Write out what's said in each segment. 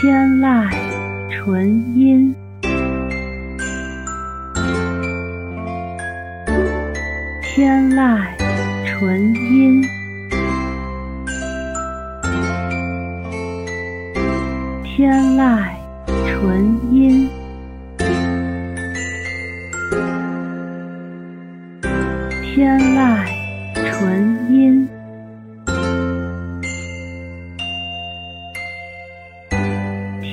天籁纯音，天籁纯音，天籁纯音，天籁纯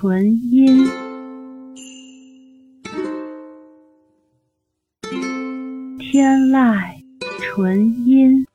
纯音，天籁纯音，